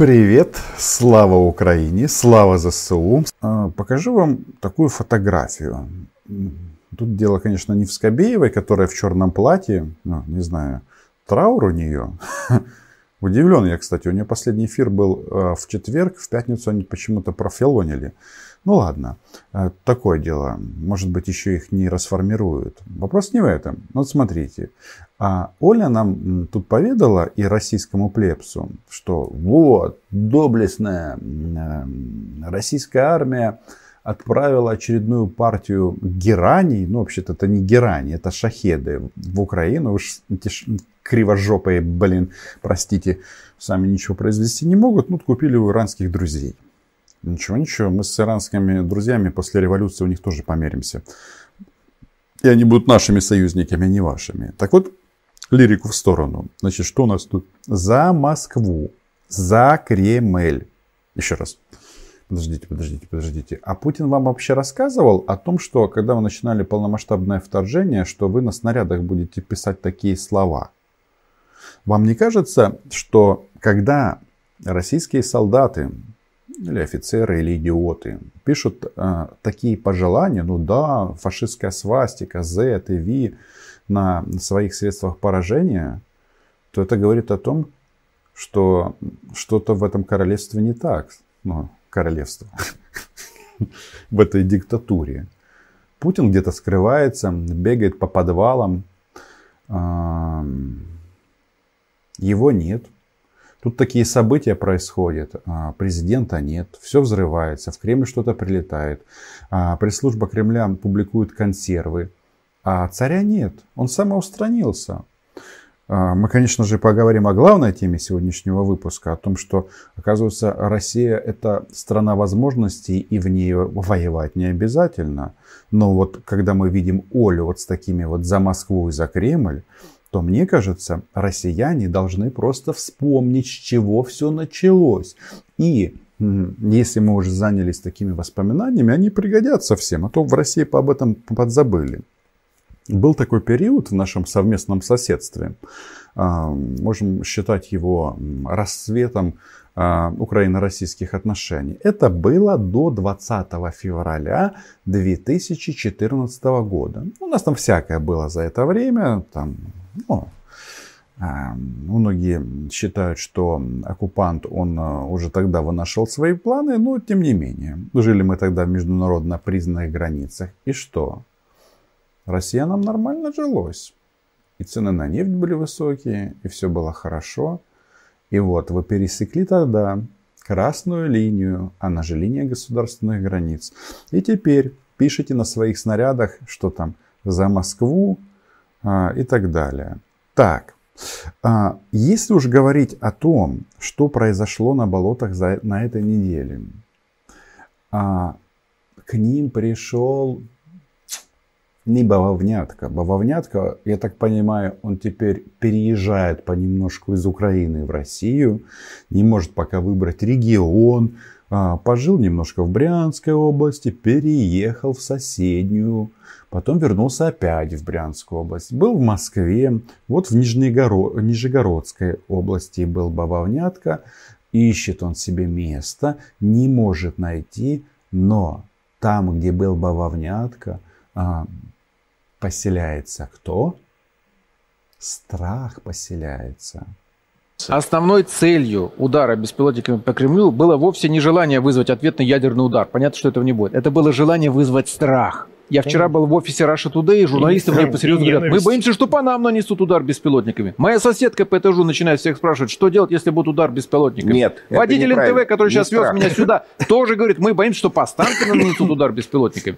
Привет, слава Украине, слава ЗСУ. А, покажу вам такую фотографию. Тут дело, конечно, не в Скобеевой, которая в черном платье, ну, не знаю, траур у нее. Удивлен я, кстати, у нее последний эфир был а, в четверг, в пятницу они почему-то профилонили. Ну ладно, а, такое дело. Может быть, еще их не расформируют. Вопрос не в этом. Вот смотрите, а Оля нам тут поведала и российскому плебсу, что вот, доблестная российская армия отправила очередную партию гераний, ну вообще-то это не герани, это шахеды в Украину, уж эти кривожопые, блин, простите, сами ничего произвести не могут, ну купили у иранских друзей. Ничего, ничего, мы с иранскими друзьями после революции у них тоже померимся. И они будут нашими союзниками, а не вашими. Так вот, лирику в сторону. Значит, что у нас тут? За Москву, за Кремль. Еще раз. Подождите, подождите, подождите. А Путин вам вообще рассказывал о том, что когда вы начинали полномасштабное вторжение, что вы на снарядах будете писать такие слова? Вам не кажется, что когда российские солдаты или офицеры, или идиоты пишут э, такие пожелания, ну да, фашистская свастика, Z и V, на своих средствах поражения, то это говорит о том, что что-то в этом королевстве не так. Ну, королевство. В этой диктатуре. Путин где-то скрывается, бегает по подвалам. Его нет. Тут такие события происходят. А, президента нет, все взрывается, в Кремль что-то прилетает. А, пресс-служба Кремля публикует консервы. А царя нет, он самоустранился. А, мы, конечно же, поговорим о главной теме сегодняшнего выпуска, о том, что, оказывается, Россия – это страна возможностей, и в ней воевать не обязательно. Но вот когда мы видим Олю вот с такими вот за Москву и за Кремль, то мне кажется, россияне должны просто вспомнить, с чего все началось. И если мы уже занялись такими воспоминаниями, они пригодятся всем, а то в России об этом подзабыли. Был такой период в нашем совместном соседстве. А, можем считать его расцветом а, украино-российских отношений. Это было до 20 февраля 2014 года. У нас там всякое было за это время. Там, ну, а, Многие считают, что оккупант, он уже тогда вынашивал свои планы, но тем не менее. Жили мы тогда в международно признанных границах. И что? Россиянам нормально жилось. И цены на нефть были высокие, и все было хорошо. И вот вы пересекли тогда красную линию, она же линия государственных границ. И теперь пишите на своих снарядах, что там за Москву а, и так далее. Так, а, если уж говорить о том, что произошло на болотах за, на этой неделе, а, к ним пришел не бавовнятка. Бавовнятка, я так понимаю, он теперь переезжает понемножку из Украины в Россию, не может пока выбрать регион, а, пожил немножко в Брянской области, переехал в соседнюю, потом вернулся опять в Брянскую область, был в Москве, вот в Нижнегоро... Нижегородской области был Бавовнятка, ищет он себе место, не может найти, но там, где был Бавовнятка, а, поселяется кто? Страх поселяется. Основной целью удара беспилотниками по Кремлю было вовсе не желание вызвать ответный ядерный удар. Понятно, что этого не будет. Это было желание вызвать страх. Я вчера был в офисе Russia Today, и журналисты мне посерьезно говорят, мы боимся, что по нам нанесут удар беспилотниками. Моя соседка по этажу начинает всех спрашивать, что делать, если будет удар беспилотниками. Нет, Водитель НТВ, который не сейчас вез меня сюда, тоже говорит, мы боимся, что по станкам нанесут удар беспилотниками.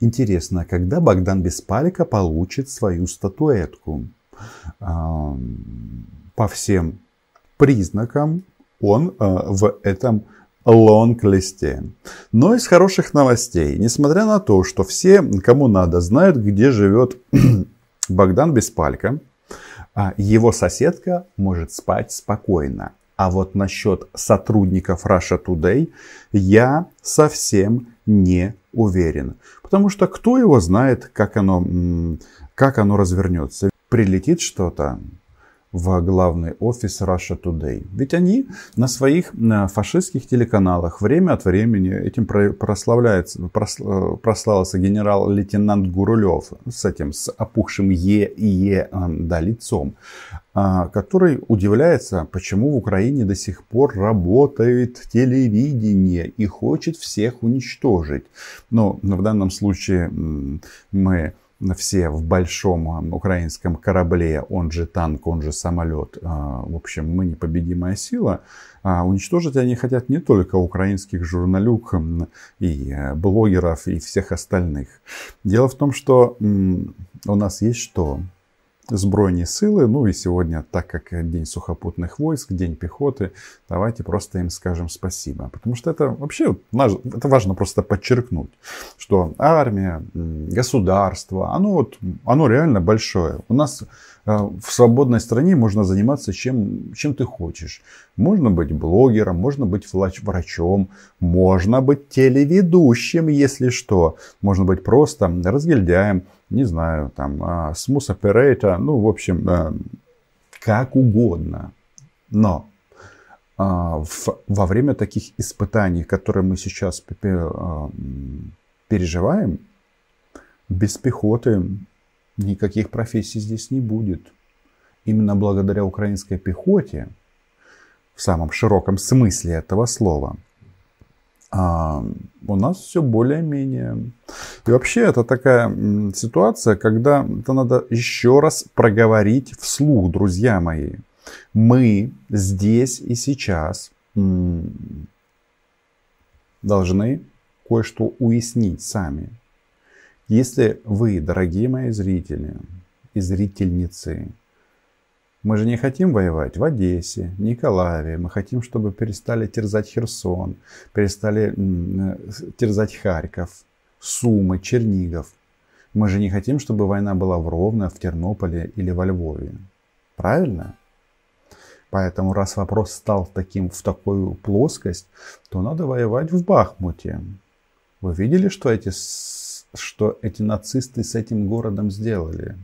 Интересно, когда Богдан Беспалика получит свою статуэтку? По всем признакам он а, в этом лонг-листе. Но из хороших новостей, несмотря на то, что все, кому надо, знают, где живет Богдан Беспалько, а, его соседка может спать спокойно. А вот насчет сотрудников Russia Today я совсем не уверен. Потому что кто его знает, как оно, как оно развернется. Прилетит что-то, в главный офис Russia Today. Ведь они на своих фашистских телеканалах время от времени этим прославляется, прославился генерал-лейтенант Гурулев с этим, с опухшим Е и Е да, лицом, а, который удивляется, почему в Украине до сих пор работает телевидение и хочет всех уничтожить. Но в данном случае мы все в большом украинском корабле, он же танк, он же самолет, а, в общем, мы непобедимая сила. А уничтожить они хотят не только украинских журналюк и э, блогеров и всех остальных. Дело в том, что у нас есть что? Збройні силы, ну и сегодня, так как День сухопутных войск, День пехоты, давайте просто им скажем спасибо. Потому что это вообще, это важно просто подчеркнуть, что армия, государство, оно, вот, оно реально большое. У нас в свободной стране можно заниматься чем, чем ты хочешь. Можно быть блогером, можно быть врачом, можно быть телеведущим, если что. Можно быть просто разгильдяем, не знаю, там, а, operator, ну, в общем, э, как угодно. Но а, во время таких испытаний, которые мы сейчас э, переживаем, без пехоты никаких профессий здесь не будет. Именно благодаря украинской пехоте, в самом широком смысле этого слова, а у нас все более-менее. И вообще это такая ситуация, когда это надо еще раз проговорить вслух, друзья мои. Мы здесь и сейчас должны кое-что уяснить сами. Если вы, дорогие мои зрители и зрительницы, мы же не хотим воевать в Одессе, Николаеве. Мы хотим, чтобы перестали терзать Херсон, перестали э, терзать Харьков, Сумы, Чернигов. Мы же не хотим, чтобы война была в Ровно, в Тернополе или во Львове. Правильно? Поэтому раз вопрос стал таким, в такую плоскость, то надо воевать в Бахмуте. Вы видели, что эти, что эти нацисты с этим городом сделали?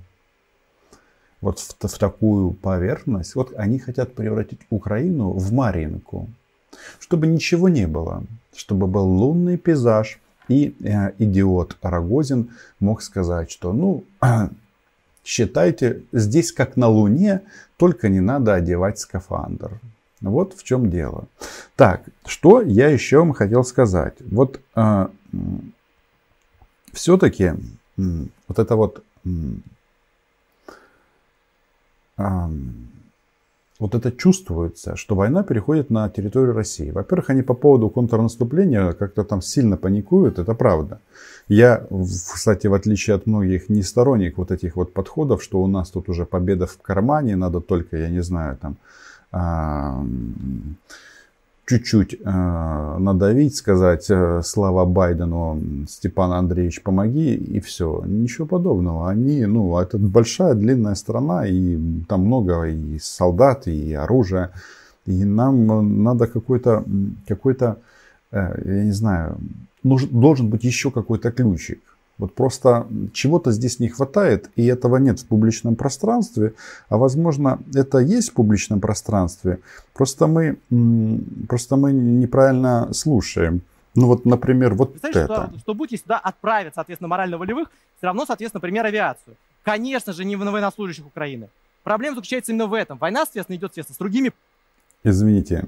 вот в, в такую поверхность. Вот они хотят превратить Украину в Маринку, чтобы ничего не было, чтобы был лунный пейзаж. И э, идиот Рогозин мог сказать, что ну, считайте, здесь как на Луне, только не надо одевать скафандр. Вот в чем дело. Так, что я еще вам хотел сказать. Вот э, все-таки вот это вот вот это чувствуется, что война переходит на территорию России. Во-первых, они по поводу контрнаступления как-то там сильно паникуют, это правда. Я, кстати, в отличие от многих, не сторонник вот этих вот подходов, что у нас тут уже победа в кармане, надо только, я не знаю, там чуть-чуть э, надавить, сказать э, слава Байдену, Степан Андреевич, помоги, и все. Ничего подобного. Они, ну, это большая, длинная страна, и там много и солдат, и оружия. И нам надо какой-то, какой-то, э, я не знаю, нужен, должен быть еще какой-то ключик. Вот просто чего-то здесь не хватает, и этого нет в публичном пространстве, а возможно это есть в публичном пространстве, просто мы, просто мы неправильно слушаем. Ну вот, например, вот это. Что, что будете сюда отправят, соответственно, морально-волевых, все равно, соответственно, например, авиацию. Конечно же, не на военнослужащих Украины. Проблема заключается именно в этом. Война, соответственно, идет, соответственно, с другими... Извините,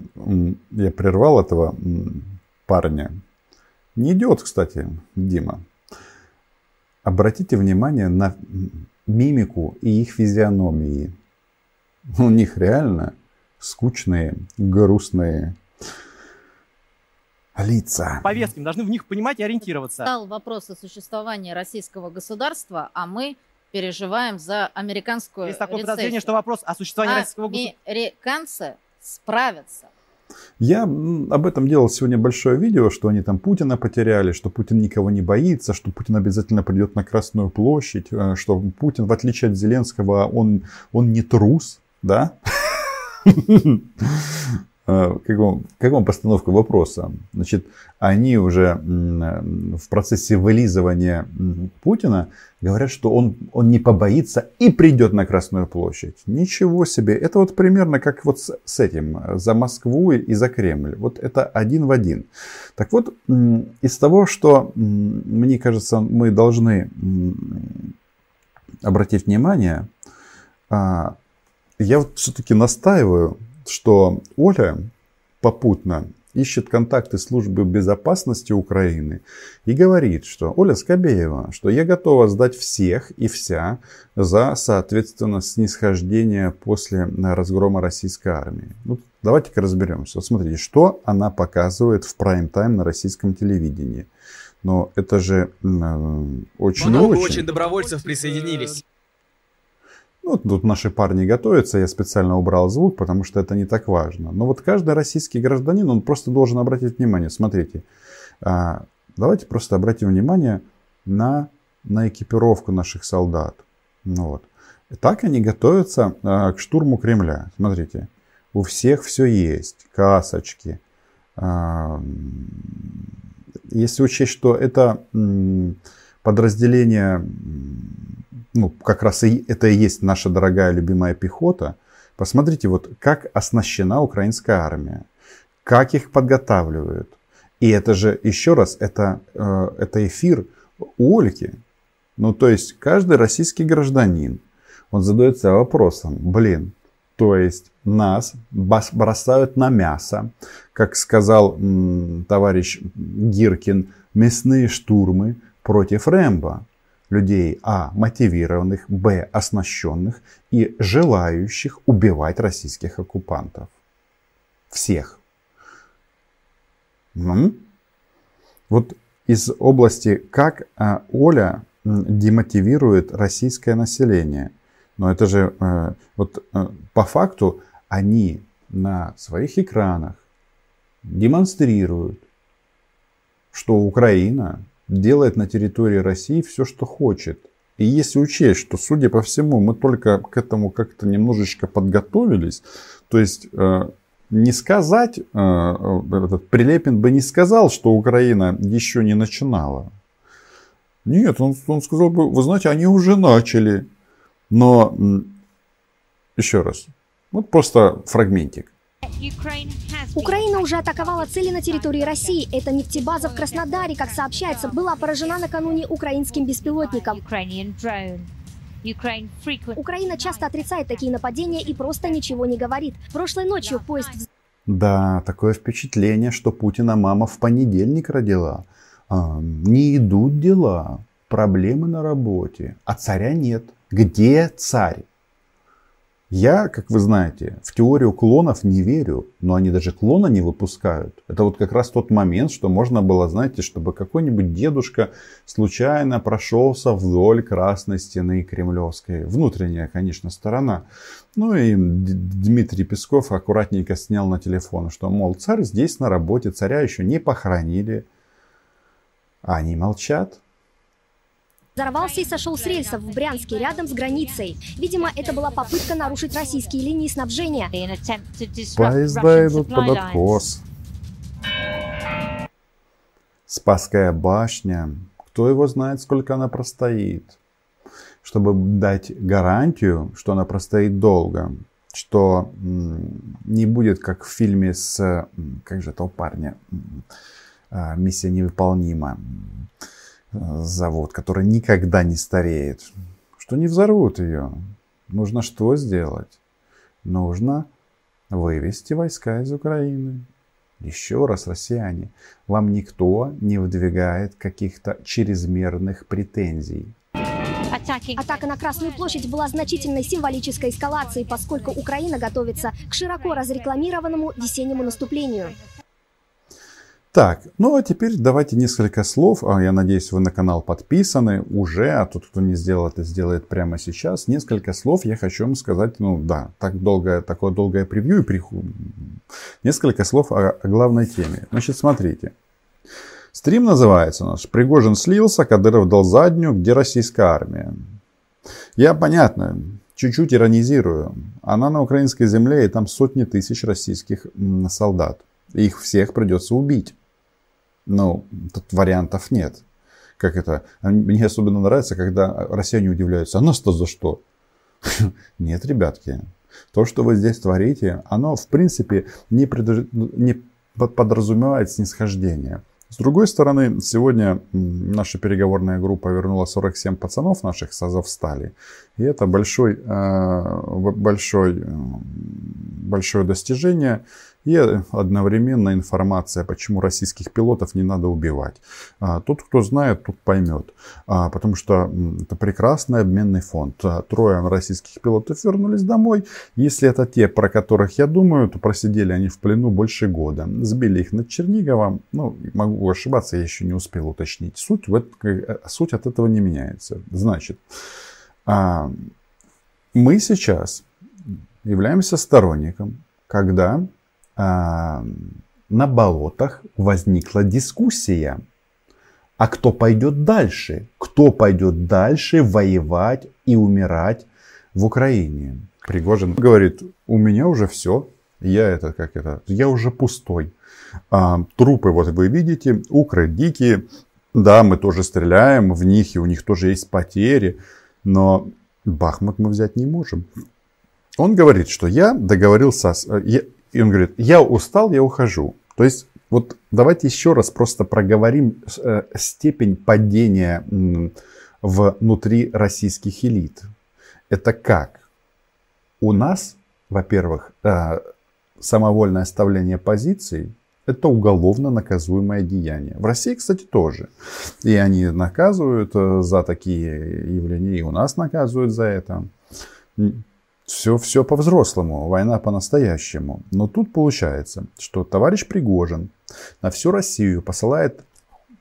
я прервал этого парня. Не идет, кстати, Дима. Обратите внимание на мимику и их физиономии. У них реально скучные, грустные лица. Повестки, мы должны в них понимать и ориентироваться. Стал вопрос о существовании российского государства, а мы переживаем за американскую Есть такое подозрение, что вопрос о существовании а российского государства... Американцы справятся. Я об этом делал сегодня большое видео, что они там Путина потеряли, что Путин никого не боится, что Путин обязательно придет на Красную площадь, э, что Путин, в отличие от Зеленского, он, он не трус, да? э, как вам, как вам постановка вопроса? Значит, они уже в процессе вылизывания Путина говорят, что он, он не побоится и придет на Красную площадь. Ничего себе. Это вот примерно как вот с, с этим, за Москву и за Кремль. Вот это один в один. Так вот, из того, что, мне кажется, мы должны обратить внимание, а, я вот все-таки настаиваю, что Оля попутно ищет контакты службы безопасности Украины и говорит, что Оля Скобеева, что я готова сдать всех и вся за, соответственно, снисхождение после разгрома российской армии. Ну, давайте-ка разберемся. Вот смотрите, что она показывает в прайм-тайм на российском телевидении. Но это же э, очень Много очень... очень добровольцев присоединились. Ну, тут наши парни готовятся, я специально убрал звук, потому что это не так важно. Но вот каждый российский гражданин, он просто должен обратить внимание. Смотрите, а, давайте просто обратим внимание на, на экипировку наших солдат. Ну, вот. так они готовятся а, к штурму Кремля. Смотрите, у всех все есть. Касочки. А, если учесть, что это подразделение ну, как раз и это и есть наша дорогая любимая пехота. Посмотрите, вот как оснащена украинская армия, как их подготавливают. И это же, еще раз, это, э, это эфир у Ольки. Ну, то есть, каждый российский гражданин, он задается вопросом, блин, то есть нас бросают на мясо, как сказал м, товарищ Гиркин, мясные штурмы против Рэмбо людей а. мотивированных, б. оснащенных и желающих убивать российских оккупантов. Всех. Ну, вот из области, как а, Оля демотивирует российское население. Но это же э, вот э, по факту они на своих экранах демонстрируют, что Украина делает на территории России все, что хочет. И если учесть, что, судя по всему, мы только к этому как-то немножечко подготовились, то есть э, не сказать, э, этот Прилепин бы не сказал, что Украина еще не начинала. Нет, он, он сказал бы, вы знаете, они уже начали. Но, еще раз, вот просто фрагментик. Украина уже атаковала цели на территории России. Это нефтебаза в Краснодаре, как сообщается, была поражена накануне украинским беспилотником. Украина часто отрицает такие нападения и просто ничего не говорит. Прошлой ночью поезд... Да, такое впечатление, что Путина мама в понедельник родила. А, не идут дела, проблемы на работе, а царя нет. Где царь? Я, как вы знаете, в теорию клонов не верю, но они даже клона не выпускают. Это вот как раз тот момент, что можно было, знаете, чтобы какой-нибудь дедушка случайно прошелся вдоль красной стены кремлевской. Внутренняя, конечно, сторона. Ну и Дмитрий Песков аккуратненько снял на телефон, что, мол, царь здесь на работе, царя еще не похоронили. А они молчат. Взорвался и сошел с рельсов в Брянске, рядом с границей. Видимо, это была попытка нарушить российские линии снабжения. Поезда идут под откос. Спасская башня. Кто его знает, сколько она простоит. Чтобы дать гарантию, что она простоит долго. Что не будет, как в фильме с... Как же этого парня? А, Миссия невыполнима завод, который никогда не стареет, что не взорвут ее. Нужно что сделать? Нужно вывести войска из Украины. Еще раз, россияне, вам никто не выдвигает каких-то чрезмерных претензий. Атака на Красную площадь была значительной символической эскалацией, поскольку Украина готовится к широко разрекламированному весеннему наступлению. Так, ну а теперь давайте несколько слов. А, я надеюсь, вы на канал подписаны уже, а тот, кто не сделал это, сделает прямо сейчас. Несколько слов я хочу вам сказать. Ну да, так долгое, такое долгое превью и приху. Несколько слов о, о главной теме. Значит, смотрите. Стрим называется наш «Пригожин слился, Кадыров дал заднюю, где российская армия?» Я, понятно, чуть-чуть иронизирую. Она на украинской земле, и там сотни тысяч российских солдат. Их всех придется убить. Ну, тут вариантов нет. Как это? Мне особенно нравится, когда россияне удивляются, а нас-то за что? Нет, ребятки, то, что вы здесь творите, оно в принципе не, предож... не подразумевает снисхождение. С другой стороны, сегодня наша переговорная группа вернула 47 пацанов наших с Азовстали. И это большой, э, большой, большое достижение. И одновременно информация, почему российских пилотов не надо убивать. А, тот, кто знает, тот поймет. А, потому что это прекрасный обменный фонд. А, трое российских пилотов вернулись домой. Если это те, про которых я думаю, то просидели они в плену больше года. Сбили их над Черниговом. Ну, могу ошибаться, я еще не успел уточнить. Суть, в это, суть от этого не меняется. Значит, мы сейчас являемся сторонником, когда на болотах возникла дискуссия. А кто пойдет дальше? Кто пойдет дальше воевать и умирать в Украине? Пригожин говорит, у меня уже все. Я это, как это, я уже пустой. А, трупы, вот вы видите, укры дикие. Да, мы тоже стреляем в них, и у них тоже есть потери. Но Бахмут мы взять не можем. Он говорит, что я договорился, я, и он говорит, я устал, я ухожу. То есть вот давайте еще раз просто проговорим э, степень падения внутри российских элит. Это как? У нас, во-первых, э, самовольное оставление позиций – это уголовно наказуемое деяние. В России, кстати, тоже. И они наказывают э, за такие явления, и у нас наказывают за это. Все, все по-взрослому, война по-настоящему. Но тут получается, что товарищ Пригожин на всю Россию посылает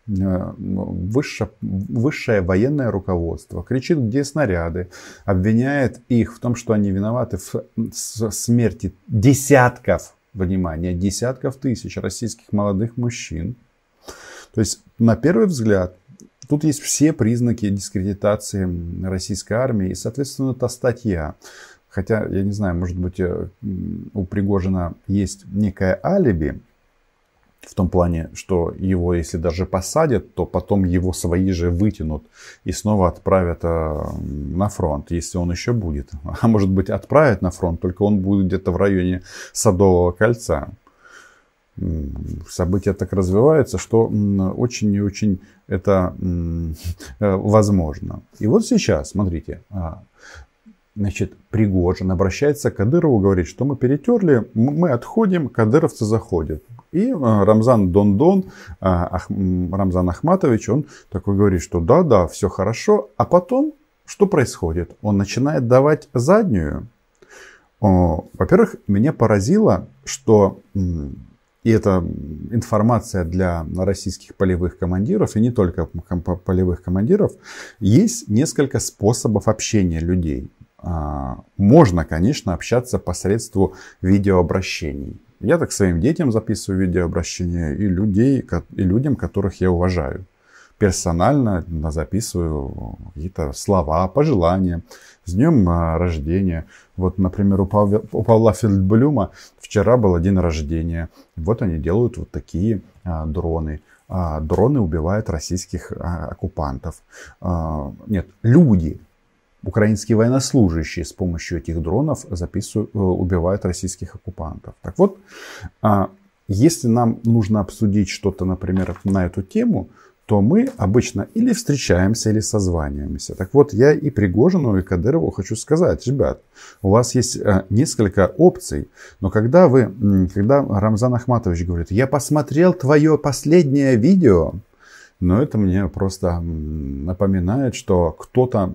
э, высшее, высшее военное руководство, кричит, где снаряды, обвиняет их в том, что они виноваты в смерти десятков, внимание, десятков тысяч российских молодых мужчин. То есть, на первый взгляд, тут есть все признаки дискредитации российской армии и, соответственно, та статья Хотя, я не знаю, может быть, э, у Пригожина есть некое алиби, в том плане, что его, если даже посадят, то потом его свои же вытянут и снова отправят э, на фронт, если он еще будет. А может быть, отправят на фронт, только он будет где-то в районе Садового кольца. События так развиваются, что очень и очень это э, возможно. И вот сейчас, смотрите, а, Значит, Пригожин обращается к Кадырову, говорит, что мы перетерли, мы отходим, кадыровцы заходят. И э, Рамзан Дондон, э, Рамзан Ахматович, он такой говорит, что да-да, все хорошо. А потом, что происходит? Он начинает давать заднюю. Во-первых, меня поразило, что и это информация для российских полевых командиров, и не только полевых командиров, есть несколько способов общения людей. А, можно, конечно, общаться посредством видеообращений. Я так своим детям записываю видеообращения и, людей, и людям, которых я уважаю. Персонально записываю какие-то слова, пожелания. С днем а, рождения. Вот, например, у Павла, у Павла Фельдблюма вчера был день рождения. Вот они делают вот такие а, дроны. А, дроны убивают российских а, оккупантов. А, нет, люди украинские военнослужащие с помощью этих дронов записывают, э, убивают российских оккупантов. Так вот, а, если нам нужно обсудить что-то, например, на эту тему, то мы обычно или встречаемся, или созваниваемся. Так вот, я и Пригожину, и Кадырову хочу сказать, ребят, у вас есть э, несколько опций, но когда вы, когда Рамзан Ахматович говорит, я посмотрел твое последнее видео, но это мне просто напоминает, что кто-то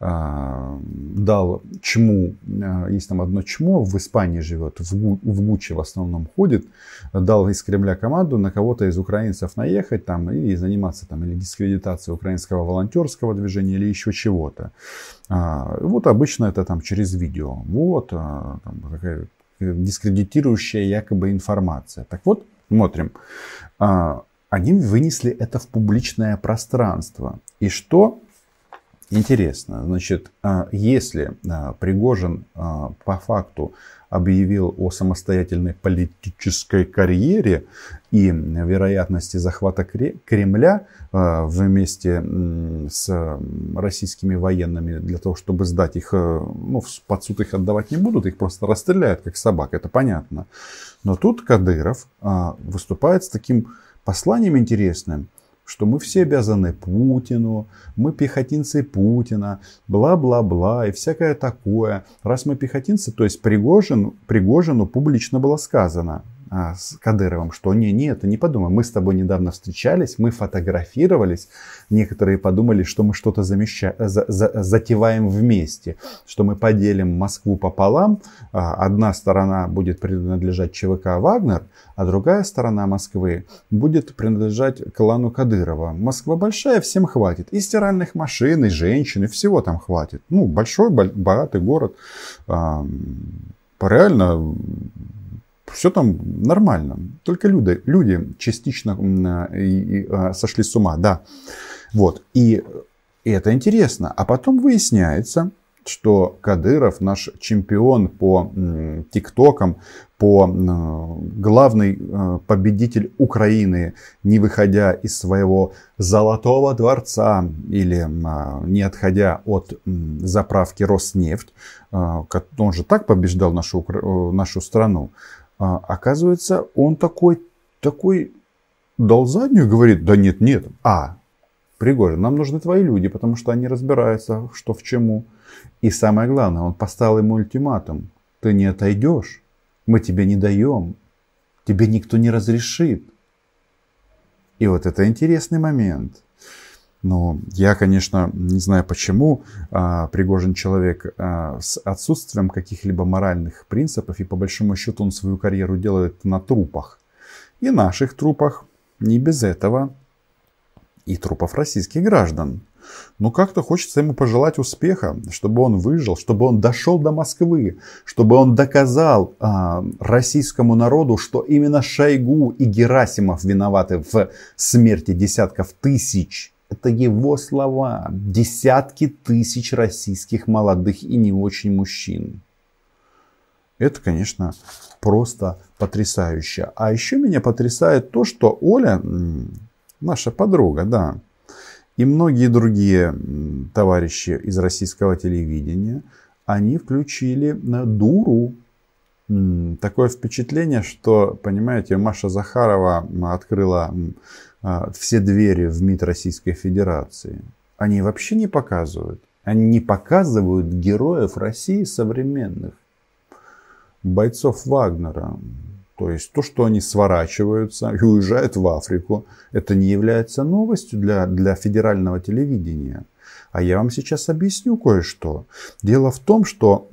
э, дал чму, э, есть там одно чмо, в Испании живет, в, в Гуччи в основном ходит, дал из Кремля команду на кого-то из украинцев наехать там и заниматься там или дискредитацией украинского волонтерского движения или еще чего-то. А, вот обычно это там через видео. Вот а, там, такая дискредитирующая якобы информация. Так вот, смотрим. А, они вынесли это в публичное пространство. И что Интересно, значит, а, если а, Пригожин а, по факту объявил о самостоятельной политической карьере и вероятности захвата Кремля вместе с российскими военными для того, чтобы сдать их, ну, под суд их отдавать не будут, их просто расстреляют как собак, это понятно. Но тут Кадыров выступает с таким посланием интересным, что мы все обязаны Путину, мы пехотинцы Путина, бла-бла-бла и всякое такое. Раз мы пехотинцы, то есть Пригожин, Пригожину публично было сказано – а, с Кадыровым, что не, не, это не подумай, мы с тобой недавно встречались, мы фотографировались, некоторые подумали, что мы что-то замеща... за, за, затеваем вместе, что мы поделим Москву пополам, а, одна сторона будет принадлежать ЧВК «Вагнер», а другая сторона Москвы будет принадлежать клану Кадырова. Москва большая, всем хватит. И стиральных машин, и женщин, и всего там хватит. Ну, большой, богатый город. Реально все там нормально. Только люди, люди частично а, сошли с ума, да. Вот. И это интересно. А потом выясняется, что Кадыров наш чемпион по тиктокам, по главный а, победитель Украины, не выходя из своего золотого дворца или а, не отходя от заправки Роснефть, он же так побеждал нашу, нашу страну, а, оказывается, он такой, такой дал заднюю, говорит, да нет, нет. А, Пригожин, нам нужны твои люди, потому что они разбираются, что в чему. И самое главное, он поставил ему ультиматум. Ты не отойдешь, мы тебе не даем, тебе никто не разрешит. И вот это интересный момент. Но я, конечно, не знаю почему а, Пригожин человек а, с отсутствием каких-либо моральных принципов, и по большому счету он свою карьеру делает на трупах. И наших трупах, не без этого, и трупов российских граждан. Но как-то хочется ему пожелать успеха, чтобы он выжил, чтобы он дошел до Москвы, чтобы он доказал а, российскому народу, что именно Шойгу и Герасимов виноваты в смерти десятков тысяч это его слова. Десятки тысяч российских молодых и не очень мужчин. Это, конечно, просто потрясающе. А еще меня потрясает то, что Оля, наша подруга, да, и многие другие товарищи из российского телевидения, они включили на дуру. Такое впечатление, что, понимаете, Маша Захарова открыла все двери в МИД Российской Федерации. Они вообще не показывают. Они не показывают героев России современных. Бойцов Вагнера. То есть то, что они сворачиваются и уезжают в Африку, это не является новостью для, для федерального телевидения. А я вам сейчас объясню кое-что. Дело в том, что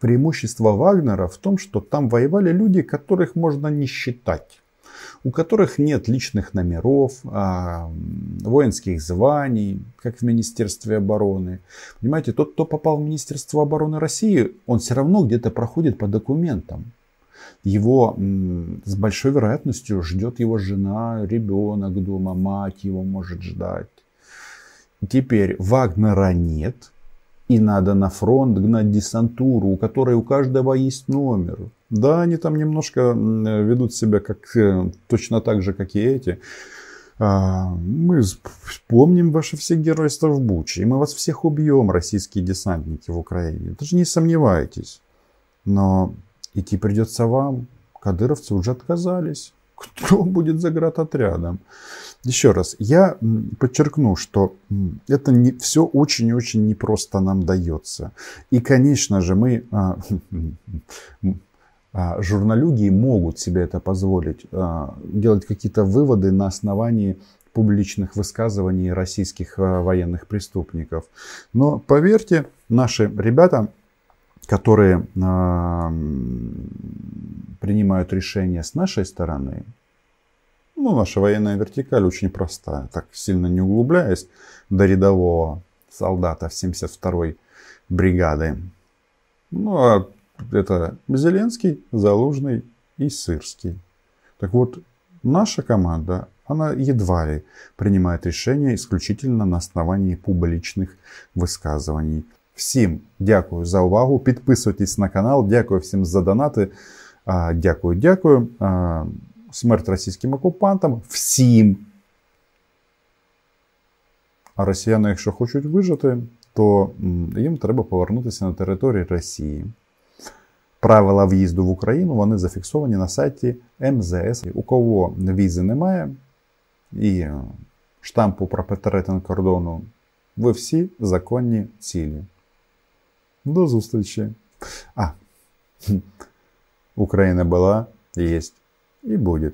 преимущество Вагнера в том, что там воевали люди, которых можно не считать у которых нет личных номеров, а, воинских званий, как в Министерстве обороны. Понимаете, тот, кто попал в Министерство обороны России, он все равно где-то проходит по документам. Его с большой вероятностью ждет его жена, ребенок дома, мать его может ждать. Теперь Вагнера нет, и надо на фронт гнать десантуру, у которой у каждого есть номер. Да, они там немножко ведут себя как, э, точно так же, как и эти. А, мы помним ваше все геройство в Буче, и мы вас всех убьем, российские десантники в Украине. Даже не сомневайтесь. Но идти придется вам. Кадыровцы уже отказались. Кто будет за отрядом? Еще раз, я подчеркну, что это не, все очень-очень непросто нам дается. И, конечно же, мы а, А, журналюги могут себе это позволить, а, делать какие-то выводы на основании публичных высказываний российских военных преступников. Но поверьте, наши ребята, которые принимают решения с нашей стороны, ну, наша военная вертикаль очень простая, так сильно не углубляясь до рядового солдата 72-й бригады. Ну, а это Зеленский, Залужный и Сырский. Так вот, наша команда, Она едва ли принимает решения исключительно на основании публічних висказувань. Всім дякую за увагу. Підписуйтесь на канал. Дякую всім за донати. Дякую, дякую. Смерть російським окупантам. Всім. А росіяни, якщо хочуть вижити, то їм треба повернутися на територію Росії. Правила в'їзду в Україну вони зафіксовані на сайті МЗС. У кого візи немає і штампу про перетин кордону, ви всі законні цілі. До зустрічі. А, Україна була, є і буде.